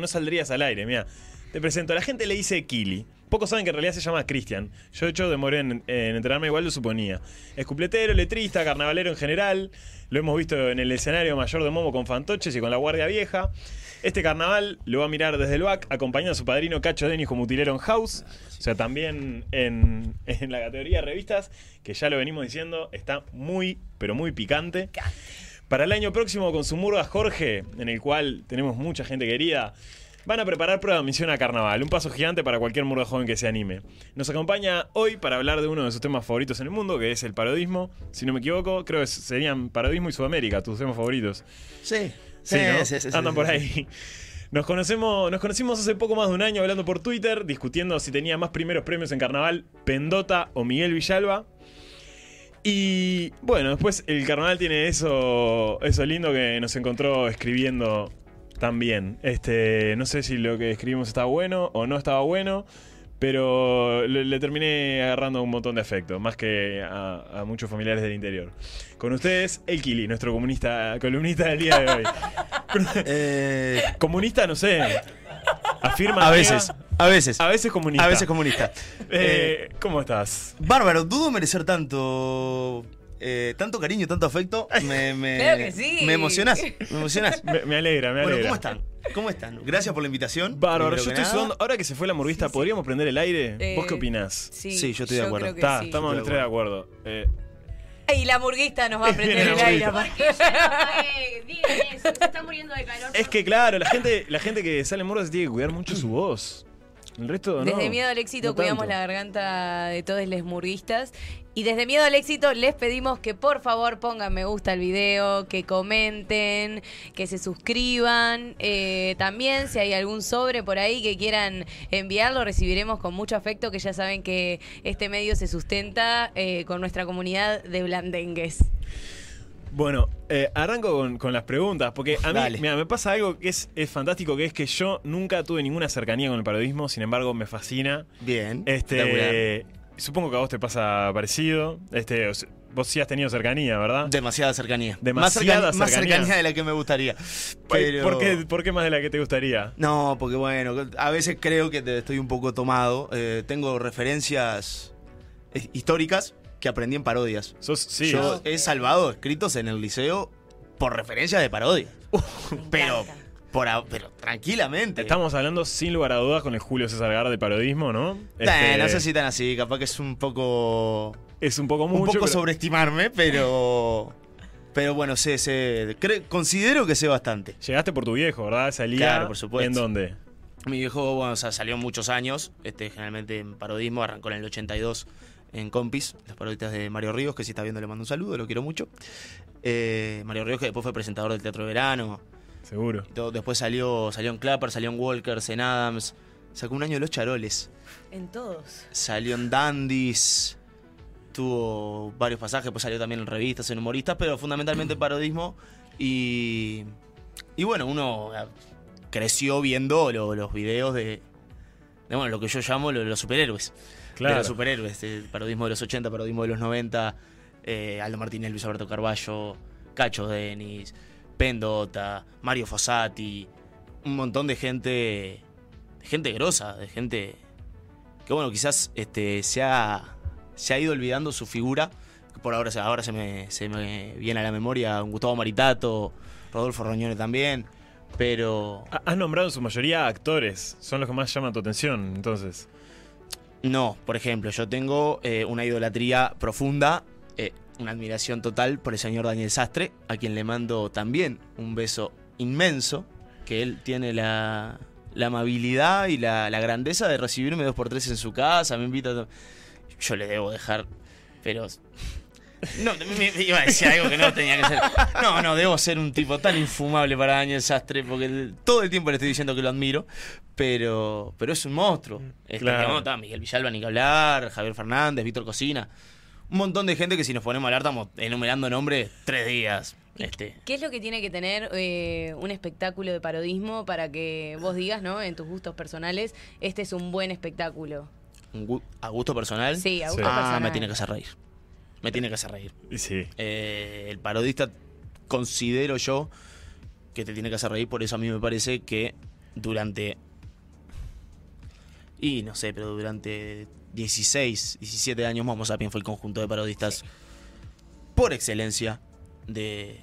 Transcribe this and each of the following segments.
no saldrías al aire, mira. Te presento, la gente le dice Kili. Pocos saben que en realidad se llama Cristian. Yo de hecho demoré en, en enterarme, igual lo suponía. Es cupletero, letrista, carnavalero en general. Lo hemos visto en el escenario mayor de Momo con fantoches y con la Guardia Vieja. Este carnaval lo va a mirar desde el BAC, acompañando a su padrino Cacho Denis como utilero en House. O sea, también en, en la categoría de revistas, que ya lo venimos diciendo, está muy, pero muy picante. Para el año próximo, con su murga Jorge, en el cual tenemos mucha gente querida, van a preparar prueba de misión a carnaval. Un paso gigante para cualquier murga joven que se anime. Nos acompaña hoy para hablar de uno de sus temas favoritos en el mundo, que es el parodismo. Si no me equivoco, creo que serían parodismo y Sudamérica, tus temas favoritos. Sí. Sí, ¿no? sí, sí, Andan sí, por sí. ahí. Nos conocemos, nos conocimos hace poco más de un año hablando por Twitter, discutiendo si tenía más primeros premios en carnaval, Pendota o Miguel Villalba. Y bueno, después el carnaval tiene eso, eso lindo que nos encontró escribiendo también. Este, no sé si lo que escribimos estaba bueno o no estaba bueno, pero le, le terminé agarrando un montón de afecto, más que a, a muchos familiares del interior. Con ustedes, el Kili, nuestro comunista, columnista del día de hoy. Eh, Comunista, no sé. Afirma. a veces, a veces. A veces comunista. A veces comunista. Eh, ¿Cómo estás? Bárbaro, dudo merecer tanto. eh, tanto cariño, tanto afecto. Me, me, Claro que sí. Me emocionás. Me emocionás. Me, me alegra, me Bueno, alegra. ¿cómo están? ¿Cómo están? Gracias por la invitación. Bárbaro, yo estoy sudando. Ahora que se fue la murguista, ¿podríamos prender el aire? Eh, ¿Vos qué opinás? Sí, Sí, yo estoy de acuerdo. creo que Está, sí. estamos los tres de acuerdo. Eh, Y la murguista nos va a prender el aire. Eh, digan eso, se está muriendo de calor. es que claro, la gente, la gente que sale en murga se tiene que cuidar mucho su voz. El resto no. Desde Miedo al Éxito no cuidamos la garganta de todos los murguistas. Y desde Miedo al Éxito les pedimos que por favor pongan me gusta al video, que comenten, que se suscriban. Eh, también si hay algún sobre por ahí que quieran enviarlo, recibiremos con mucho afecto, que ya saben que este medio se sustenta eh, con nuestra comunidad de blandengues. Bueno, eh, arranco con, con las preguntas, porque a mí mira, me pasa algo que es, es fantástico, que es que yo nunca tuve ninguna cercanía con el periodismo, sin embargo me fascina. Bien. Este, supongo que a vos te pasa parecido. Este, o sea, vos sí has tenido cercanía, ¿verdad? Demasiada cercanía. Demasiada más, cerca- más cercanía. cercanía de la que me gustaría. Pero... ¿Por, qué, ¿Por qué más de la que te gustaría? No, porque bueno, a veces creo que te- estoy un poco tomado. Eh, tengo referencias históricas que aprendí en parodias. Sos, sí, Yo he salvado escritos en el liceo por referencias de parodias. pero, encanta. por, a- pero tranquilamente. Estamos hablando sin lugar a dudas con el Julio César Gar de periodismo, ¿no? Eh, Este, no sé si tan así, capaz que es un poco. Es un poco mucho. un poco pero- sobreestimarme, pero. Pero bueno, sé, sé. cre- considero que sé bastante. Llegaste por tu viejo, ¿verdad? Salía. Claro, por supuesto. ¿En dónde? Mi viejo, bueno, o sea, salió muchos años, este, generalmente en parodismo, arrancó en el 82 en Compis, las paroditas de Mario Ríos, que si está viendo le mando un saludo, lo quiero mucho. Eh, Mario Ríos, que después fue presentador del Teatro de Verano, Seguro. todo- después salió, salió en Clapper, salió en Walkers, en Adams, sacó un año de Los Charoles, En todos. salió en Dandies, tuvo varios pasajes, pues salió también en revistas, en humoristas, pero fundamentalmente en parodismo. Y, y bueno, uno eh, creció viendo lo- los videos de, de, bueno, lo que yo llamo lo- los superhéroes. Claro. De los superhéroes, el parodismo de los 80, parodismo de los 90, eh, Aldo Martínez, Luis Alberto Carballo, Cacho Denis, Pendota, Mario Fossati, un montón de gente, de gente grosa, de gente que bueno, quizás este, se, ha, se ha ido olvidando su figura. Por ahora, se- ahora se, me, se me viene a la memoria un Gustavo Maritato, Rodolfo Roñone también, pero Ha- Has nombrado en su mayoría actores. Son los que más llaman tu atención, entonces. No, por ejemplo, yo tengo eh, una idolatría profunda, eh, una admiración total por el señor Daniel Sastre, a quien le mando también un beso inmenso, que él tiene la, amabilidad y la, la grandeza de recibirme dos por tres en su casa, me invita a... Yo le debo dejar, pero... No, me, me iba a decir algo que no tenía que ser. No, no, debo ser un tipo tan infumable para Daniel Sastre, porque el- todo el tiempo le estoy diciendo que lo admiro, pero, pero es un monstruo. Este, Claro. no, está Miguel Villalba, ni que hablar, Javier Fernández, Víctor Cocina. Un montón de gente que si nos ponemos a hablar estamos enumerando nombres tres días. Este, ¿Qué es lo que tiene que tener eh, un espectáculo de parodismo para que vos digas, ¿no? En tus gustos personales, este es un buen espectáculo. a gusto personal. Sí, a Sí. gusto Ah, personal. me tiene que hacer reír. Me tiene que hacer reír. Sí. Eh, el parodista considero yo que te tiene que hacer reír, por eso a mí me parece que durante. Y no sé, pero durante 16, 17 años, Momo Sapiens fue el conjunto de parodistas por excelencia de,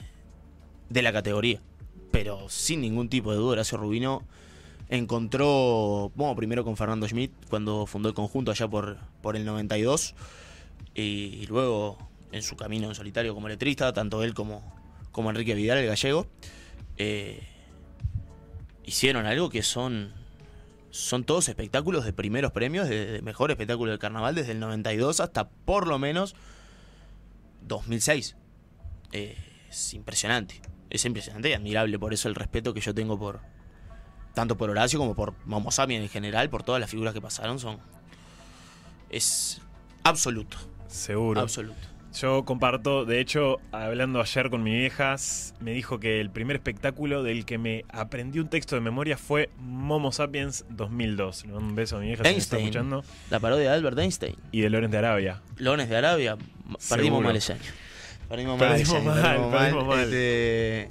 de la categoría. Pero sin ningún tipo de duda, Horacio Rubino encontró, bueno, primero con Fernando Schmidt, cuando fundó el conjunto allá por, por el 92, y luego en su camino en solitario como letrista, tanto él como, como Enrique Vidal, el gallego, eh, hicieron algo que son, son todos espectáculos de primeros premios, de, mejor espectáculo del carnaval, desde el 92 hasta por lo menos 2006. Eh, es impresionante, es impresionante y admirable, por eso el respeto que yo tengo por tanto por Horacio como por Momo Sapien en general, por todas las figuras que pasaron, son es absoluto, Seguro. absoluto. Yo comparto, de hecho, hablando ayer con mi vieja, me dijo que el primer espectáculo del que me aprendí un texto de memoria fue Momo Sapiens 2002. Le mando un beso a mi vieja si me está Einstein. escuchando. La parodia de Albert Einstein. Y de Lorenz de Arabia. Leones de Arabia, perdimos Seguro. mal ese año. Perdimos, Perdimos mal, ese año, mal, perdimos perdimos mal. Este,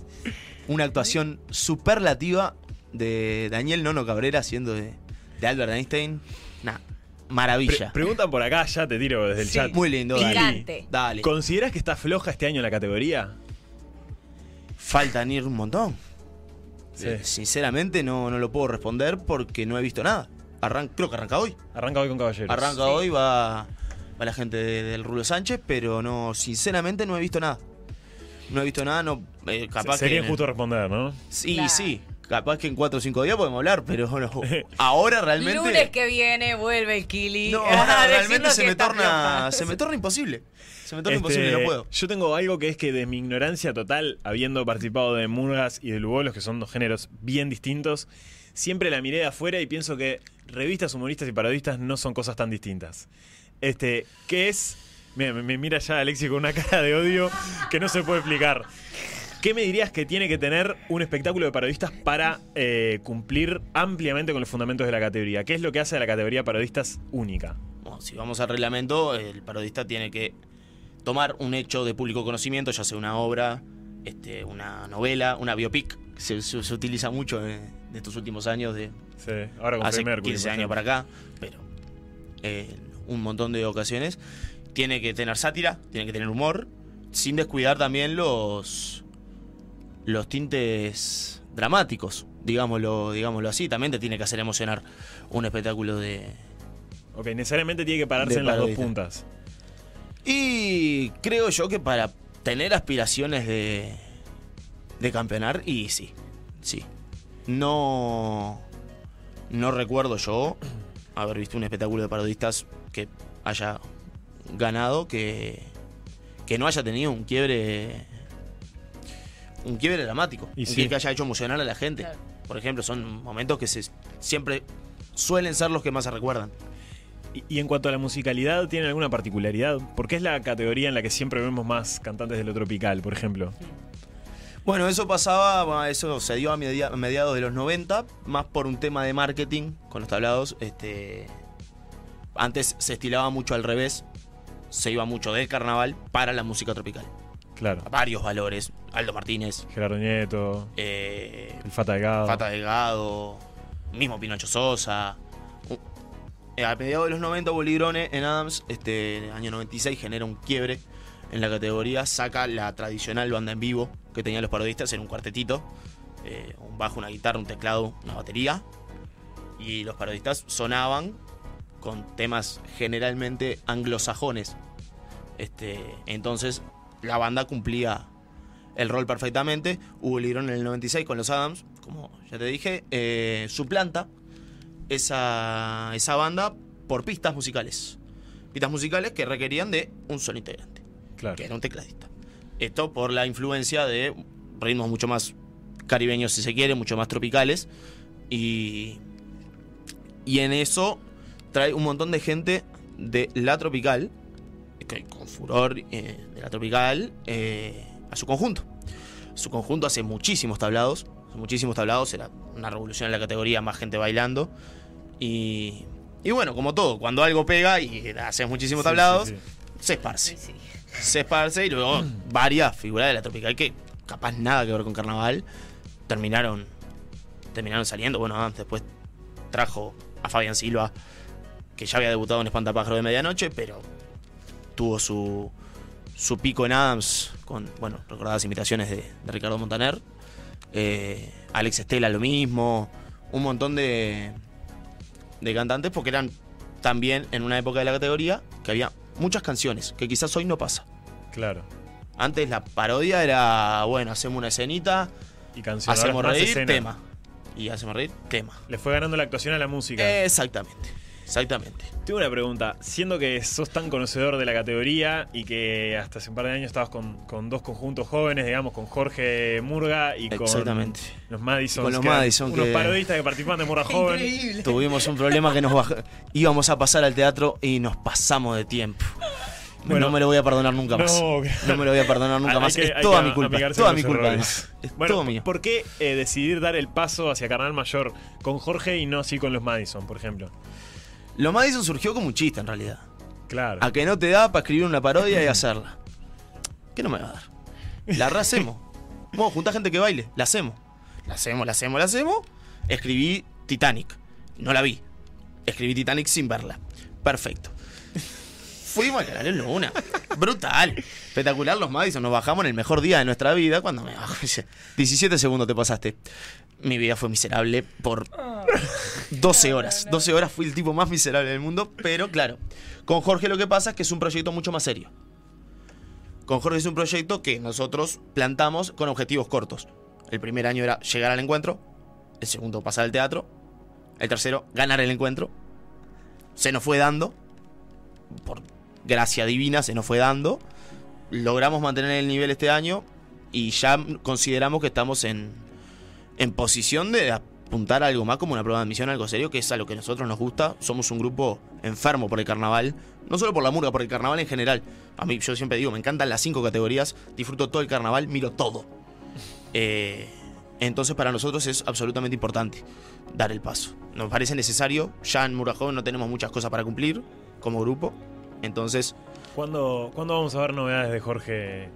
una actuación superlativa de Daniel Nono Cabrera haciendo de, de Albert Einstein. Nah, Pre- maravilla. preguntan por acá, ya te tiro desde el Sí. chat. Muy lindo, dale. Dale. ¿Consideras que está floja este año en la categoría? Faltan ir un montón. Sí. Eh, Sinceramente no, no lo puedo responder porque no he visto nada. Arran- creo que arranca hoy. Arranca hoy con Caballeros. Arranca Sí. hoy, va, va la gente de- del Rulo Sánchez, pero no, sinceramente no he visto nada. No he visto nada, no, eh, capaz Sería que... injusto responder, ¿no? Sí, Claro. sí. Capaz que en 4 o 5 días podemos hablar, pero no. ahora realmente. Lunes que viene vuelve el Kili. No, ahora realmente se me torna. Se me torna imposible. Se me torna Este, imposible, no puedo. Yo tengo algo que es que de mi ignorancia total, habiendo participado de Murgas y de Lugolos, que son dos géneros bien distintos, siempre la miré de afuera y pienso que revistas, humoristas y parodistas no son cosas tan distintas. Este, ¿qué es? Mira, me, me mira ya Alexi con una cara de odio que no se puede explicar. ¿Qué me dirías que tiene que tener un espectáculo de parodistas para eh, cumplir ampliamente con los fundamentos de la categoría? ¿Qué es lo que hace a la categoría parodistas única? Bueno, si vamos al reglamento, el parodista tiene que tomar un hecho de público conocimiento, ya sea una obra, este, una novela, una biopic, que se, se- se utiliza mucho en, en estos últimos años, de Sí, ahora con hace Mercury, 15 por años para acá, pero en un montón de ocasiones. Tiene que tener sátira, tiene que tener humor, sin descuidar también los, los tintes dramáticos, digámoslo, digámoslo así. También te tiene que hacer emocionar un espectáculo de, Ok, necesariamente tiene que pararse en las dos puntas. Y creo yo que para tener aspiraciones de, de campeonar, y sí, sí. No, no recuerdo yo haber visto un espectáculo de parodistas que haya ganado, que, que no haya tenido un quiebre un quiebre dramático, Y un sí. quiebre que haya hecho emocionar a la gente. Claro. Por ejemplo, son momentos que se, siempre suelen ser los que más se recuerdan. Y, y en cuanto a la musicalidad, ¿tiene alguna particularidad? Porque es la categoría en la que siempre vemos más cantantes de lo tropical, por ejemplo. Bueno, eso pasaba, bueno, eso se dio a mediados de los 90, más por un tema de marketing con los tablados. Este, antes se estilaba mucho al revés, se iba mucho del carnaval para la música tropical. Claro. Varios valores, Aldo Martínez, Gerardo Nieto, eh, el Fata Delgado. Fata Delgado, mismo Pinocho Sosa. U- eh, A mediados de los 90, Boligrone en Adams, este, en el año 96, genera un quiebre en la categoría, saca la tradicional banda en vivo que tenían los parodistas en un cuartetito, eh, un bajo, una guitarra, un teclado, una batería, y los parodistas sonaban con temas generalmente anglosajones. Este, entonces la banda cumplía el rol perfectamente. Hugo Ligrón en el 96 con los Adams, como ya te dije, eh, suplanta esa, esa banda por pistas musicales. Pistas musicales que requerían de un solo integrante, Claro. que era un tecladista. Esto por la influencia de ritmos mucho más caribeños, si se quiere, mucho más tropicales. Y, y en eso trae un montón de gente de la tropical, que con furor eh, de la tropical, eh, a su conjunto. Su conjunto hace muchísimos tablados, hace muchísimos tablados, era una revolución en la categoría, más gente bailando. Y, y bueno, como todo, cuando algo pega y haces muchísimos Sí, tablados, sí, sí. se esparce. Sí, sí. Se esparce y luego varias figuras de la tropical que capaz nada que ver con carnaval terminaron terminaron saliendo. Bueno, Adams después trajo a Fabián Silva, que ya había debutado en Espantapájaro de Medianoche, pero tuvo su, su pico en Adams con, bueno, recordadas imitaciones de, de Ricardo Montaner. Eh, Alex Estela lo mismo. Un montón de, de cantantes porque eran también en una época de la categoría que había muchas canciones, que quizás hoy no pasa. Claro. Antes la parodia era, bueno, hacemos una escenita, Y hacemos reír, escena. tema. Y hacemos reír, tema. Le fue ganando la actuación a la música. Exactamente, exactamente. Tengo una pregunta. Siendo que sos tan conocedor de la categoría y que hasta hace un par de años estabas con, con dos conjuntos jóvenes, digamos, con Jorge Murga y con Exactamente. los Madison. Con los que Madison, Unos que- parodistas que participan de Murga Joven. Tuvimos un problema que nos baja- íbamos a pasar al teatro y nos pasamos de tiempo. Bueno, no me lo voy a perdonar nunca más. no, No, me lo voy a perdonar nunca Hay más. que- es toda mi culpa. Es toda mi culpa. errores. además. Es Bueno, todo mío. ¿por qué eh, decidir dar el paso hacia Carnal Mayor con Jorge y no así con los Madison, por ejemplo? Lo Madison surgió como un chiste en realidad. Claro. A que no te da para escribir una parodia y hacerla. ¿Qué no me va a dar? La rehacemos. Vamos, junta gente que baile. La hacemos. La hacemos, la hacemos, la hacemos. Escribí Titanic. No la vi. Escribí Titanic sin verla. Perfecto. Fuimos a en Luna. Brutal. Espectacular los Madison. Nos bajamos en el mejor día de nuestra vida cuando me bajo. dice, 17 segundos te pasaste. Mi vida fue miserable por 12 horas. 12 horas fui el tipo más miserable del mundo. Pero claro, con Jorge lo que pasa es que es un proyecto mucho más serio. Con Jorge es un proyecto que nosotros plantamos con objetivos cortos. El primer año era llegar al encuentro. El segundo, pasar al teatro. El tercero, ganar el encuentro. Se nos fue dando. Por gracia divina se nos fue dando. Logramos mantener el nivel este año. Y ya consideramos que estamos en, en posición de apuntar a algo más como una prueba de admisión, algo serio, que es a lo que a nosotros nos gusta. Somos un grupo enfermo por el carnaval, no solo por la murga, por el carnaval en general. A mí, yo siempre digo, me encantan las cinco categorías, disfruto todo el carnaval, miro todo. Eh, entonces, para nosotros es absolutamente importante dar el paso. Nos parece necesario, ya en Murga Joven no tenemos muchas cosas para cumplir como grupo. Entonces, ¿Cuándo, ¿Cuándo vamos a ver novedades de Jorge?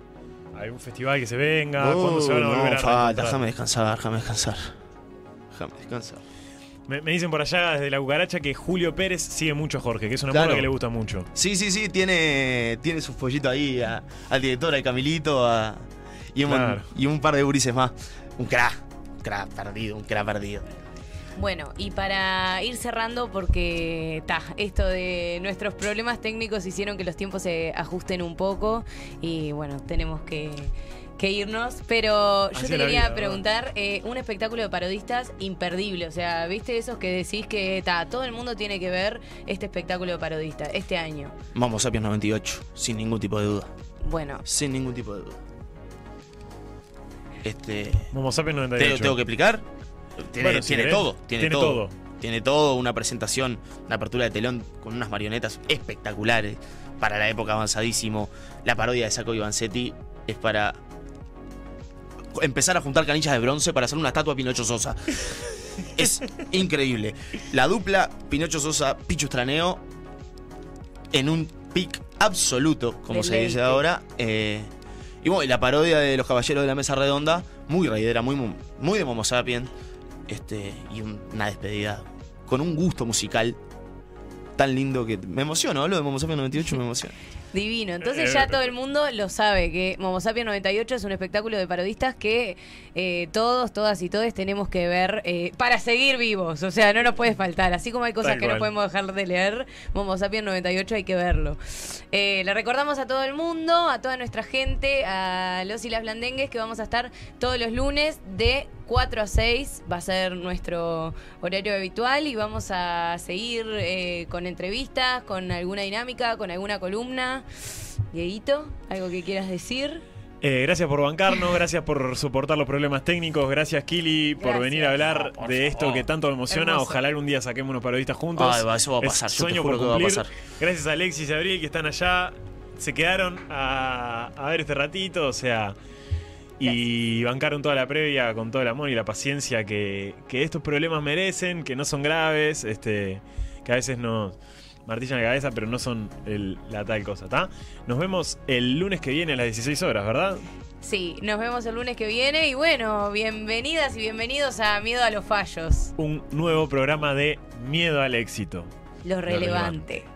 ¿Algún festival que se venga? ¿Cuándo se van a Oh, volver no, a falta, reencontrar? déjame descansar, déjame descansar. Déjame descansar. Me, me dicen por allá desde la cucaracha que Julio Pérez sigue mucho a Jorge, que es una Claro. que le gusta mucho. Sí, sí, sí, tiene, tiene su pollito ahí a- al director, al Camilito a- y, un, Claro. y un par de gurises más. Un crack, un crack perdido, un crack perdido. Bueno, y para ir cerrando, porque ta, esto de nuestros problemas técnicos hicieron que los tiempos se ajusten un poco y bueno, tenemos que, que irnos. Pero yo Así te quería preguntar, eh, un espectáculo de parodistas imperdible, o sea, ¿viste esos que decís que ta, todo el mundo tiene que ver este espectáculo de parodistas este año? Vamos, Sapiens 98, sin ningún tipo de duda. Bueno, Sin ningún tipo de duda. Este. Momo Sapiens ¿Te 98. tengo que explicar? Tiene, Bueno, si tiene querés. todo, tiene, Tiene todo. todo. Tiene todo, una presentación, una apertura de telón con unas marionetas espectaculares. Para la época avanzadísimo. La parodia de Saco Ivancetti es para empezar a juntar canillas de bronce para hacer una estatua a Pinocho Sosa. es increíble. La dupla Pinocho Sosa, Pichu Straneo en un pic absoluto, como se dice ahora. eh, y bueno, y la parodia de los caballeros de la mesa redonda, muy raidera, muy, muy de Momo Sapien. Este, y un- una despedida con un gusto musical tan lindo que me emociono. Hablo de Momo Sapien 98 y me emociona. Divino. Entonces Eh, ya todo el mundo lo sabe que Momo Sapien 98 es un espectáculo de parodistas que eh, todos, todas y todos tenemos que ver eh, para seguir vivos. O sea, no nos puede faltar. Así como hay cosas Tal que no podemos dejar de leer, Momo Sapien 98 hay que verlo. Eh, le recordamos a todo el mundo, a toda nuestra gente, a los y las blandengues que vamos a estar todos los lunes de 4 a 6. Va a ser nuestro horario habitual y vamos a seguir eh, con entrevistas, con alguna dinámica, con alguna columna. Dieguito, ¿algo que quieras decir? Eh, gracias por bancarnos, gracias por soportar los problemas técnicos, gracias Kili por venir a hablar de esto favor. que tanto me emociona. Hermoso. Ojalá algún día saquemos unos parodistas juntos. Ay, va, eso va a Es pasar, te sueño por que va a cumplir. pasar. Gracias a Alexis y Abril que están allá. Se quedaron a, a ver este ratito, o sea. Y bancaron toda la previa con todo el amor y la paciencia que, que estos problemas merecen, que no son graves, este, que a veces nos martillan la cabeza, pero no son el- la tal cosa, ¿está? Nos vemos el lunes que viene a las 16 horas, ¿verdad? Sí, nos vemos el lunes que viene y bueno, bienvenidas y bienvenidos a Miedo a los Fallos, Un nuevo programa de Miedo al Éxito. lo relevante. relevante.